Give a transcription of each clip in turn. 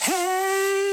Hey.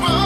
world.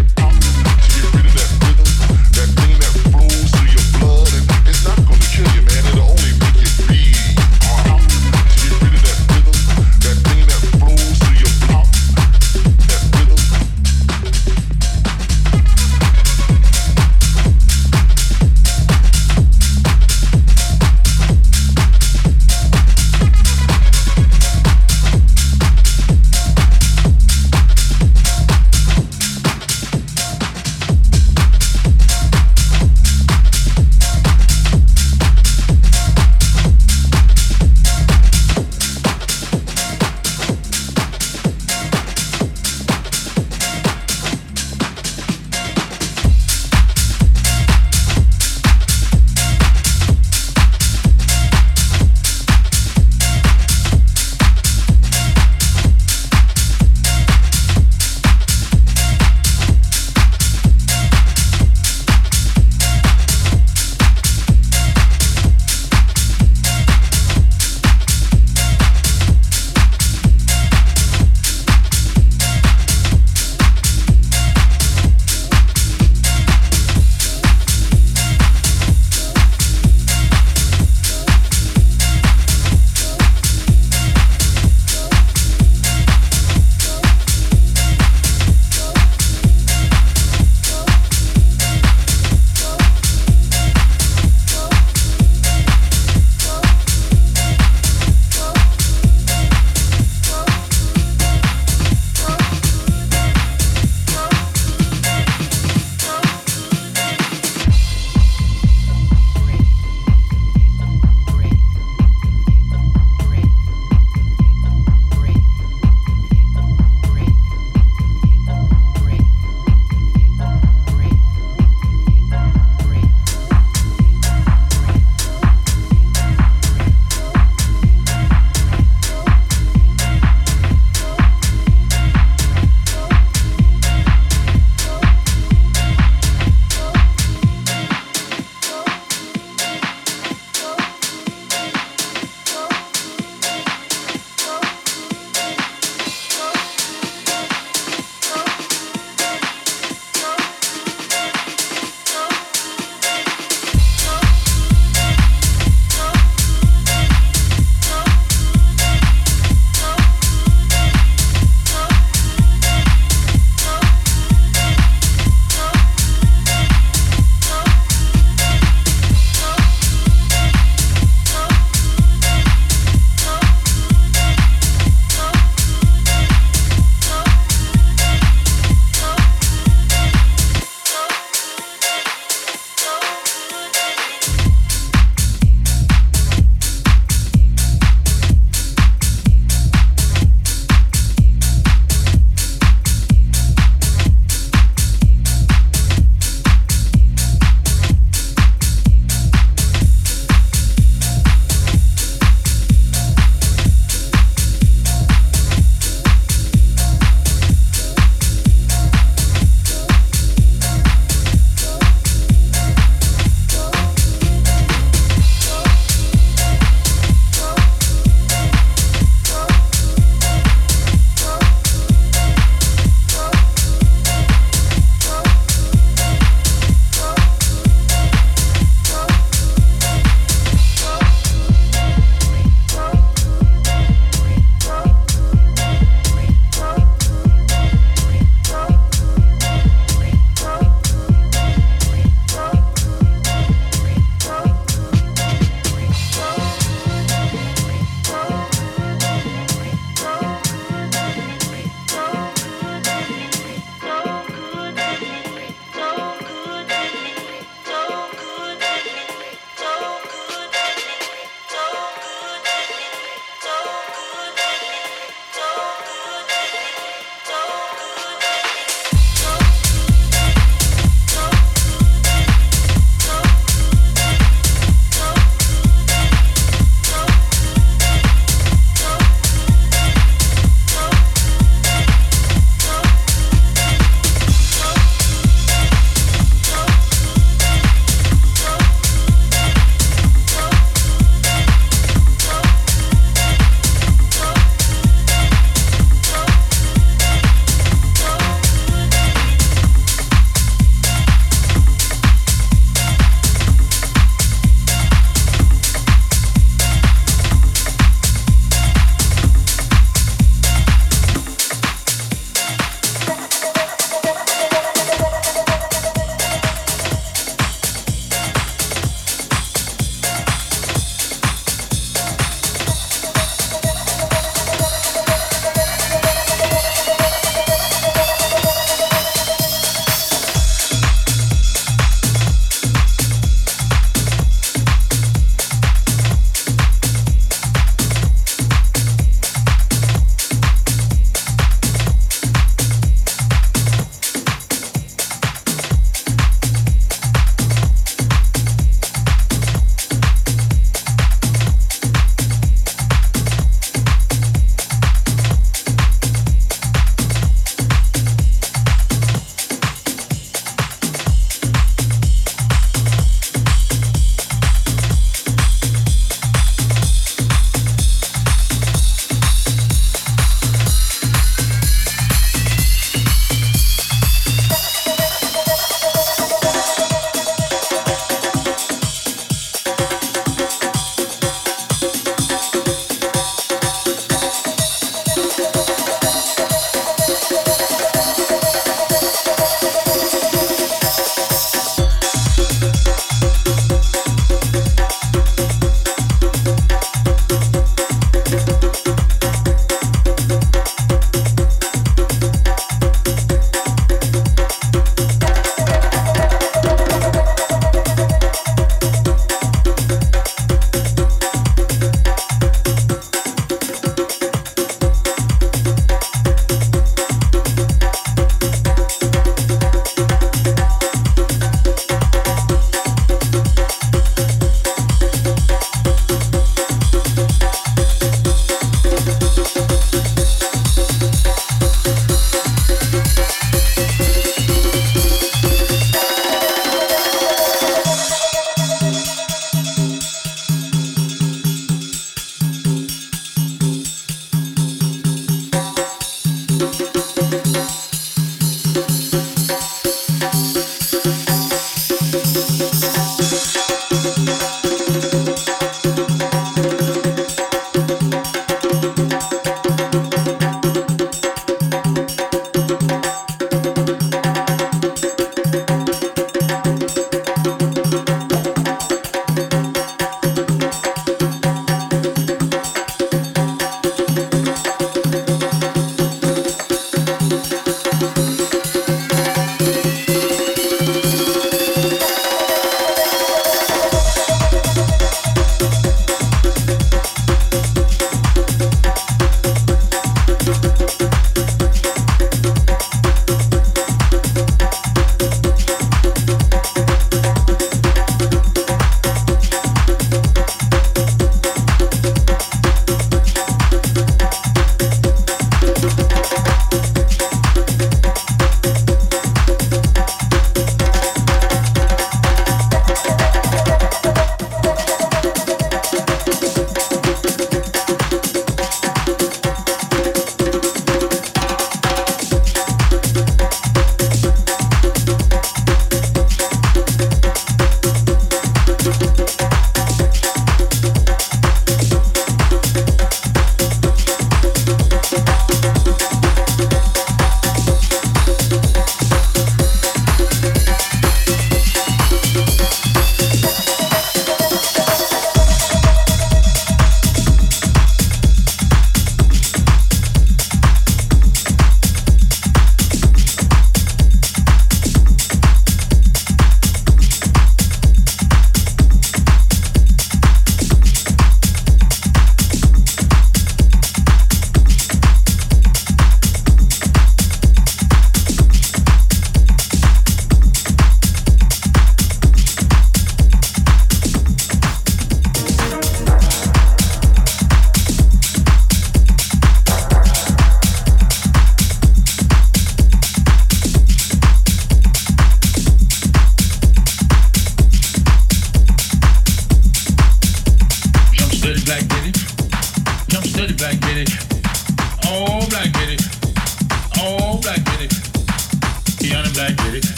That rhythm, that thing that flows through your blood, and it's not gonna kill you, man. It'll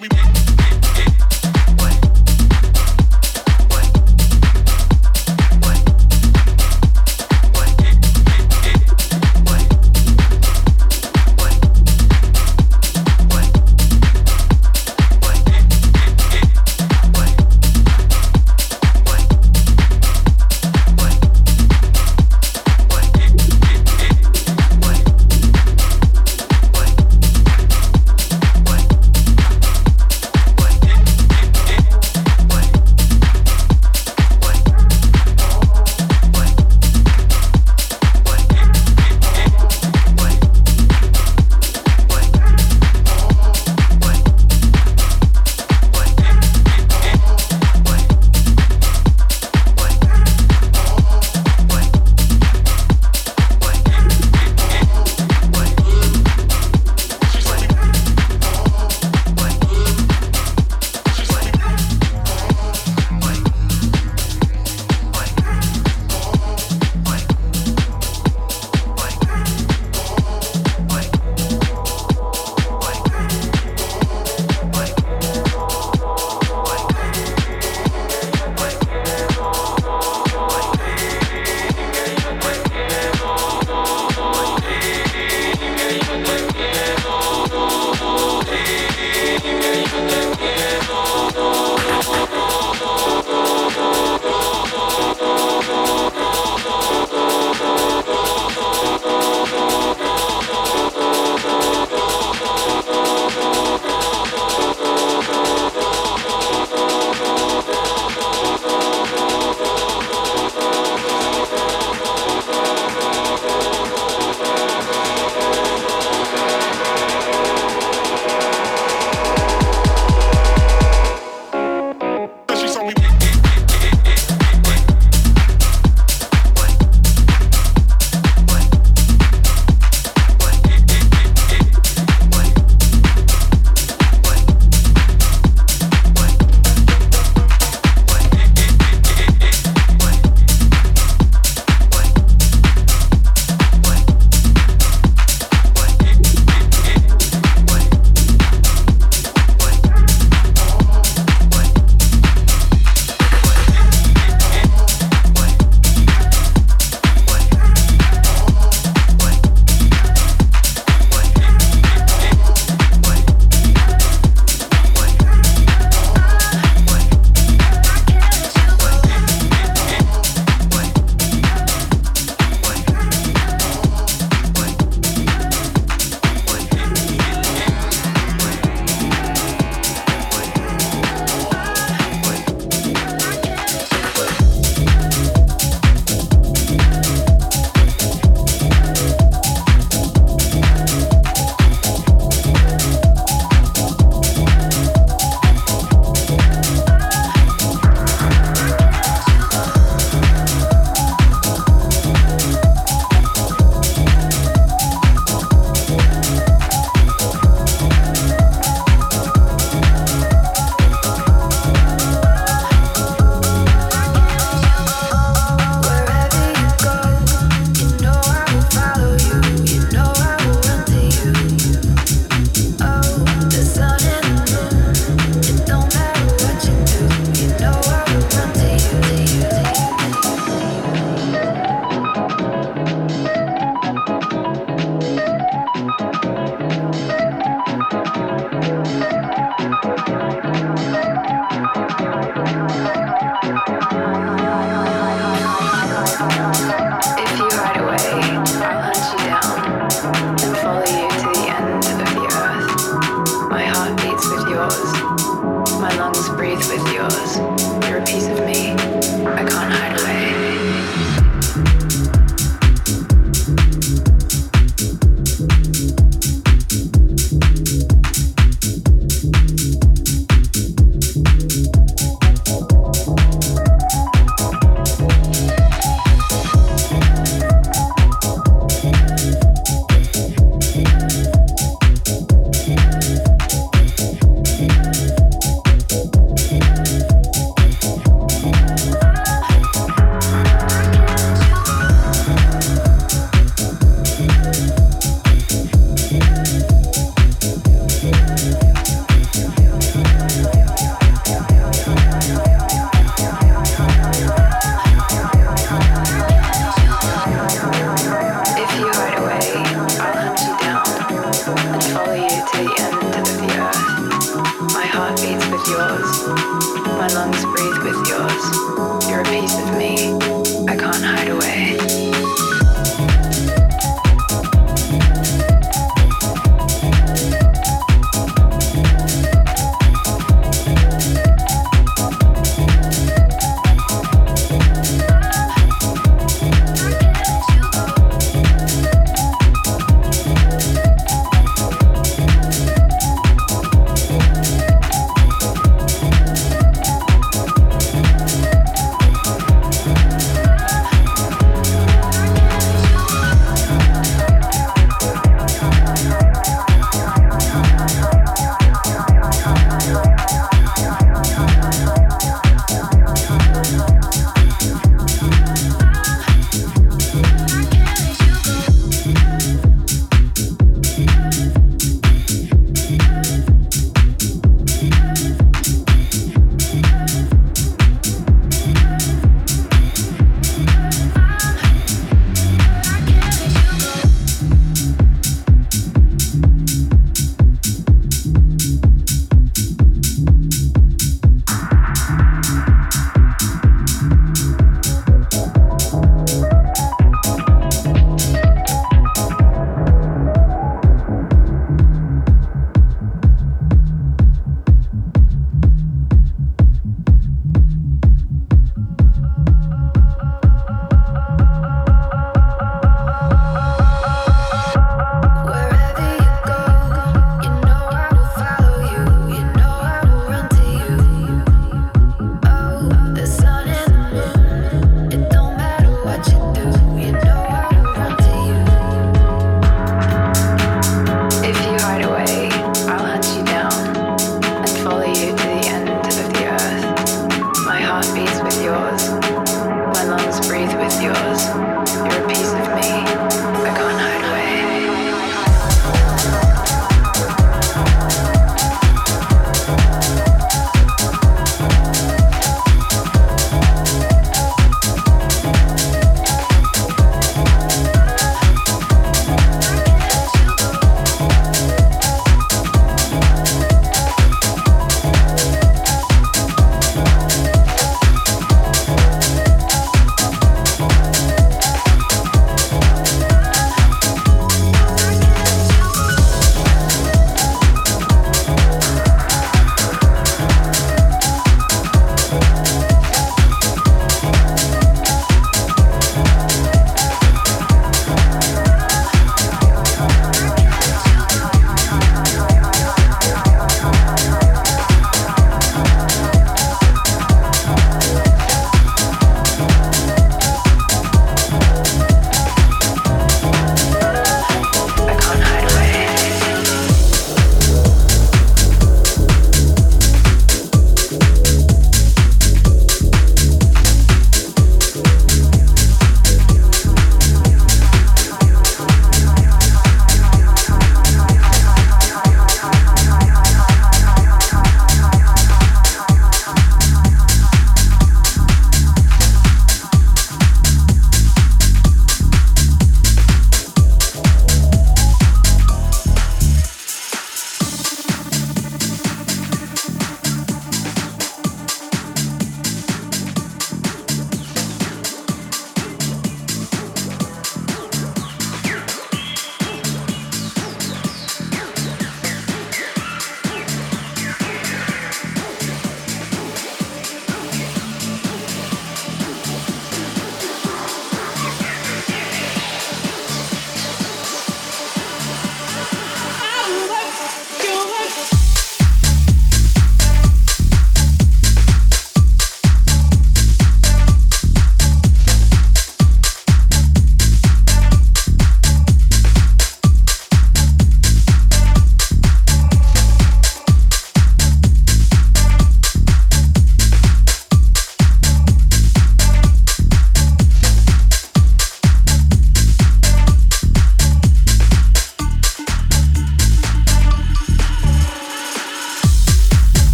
we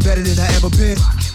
better than I ever been.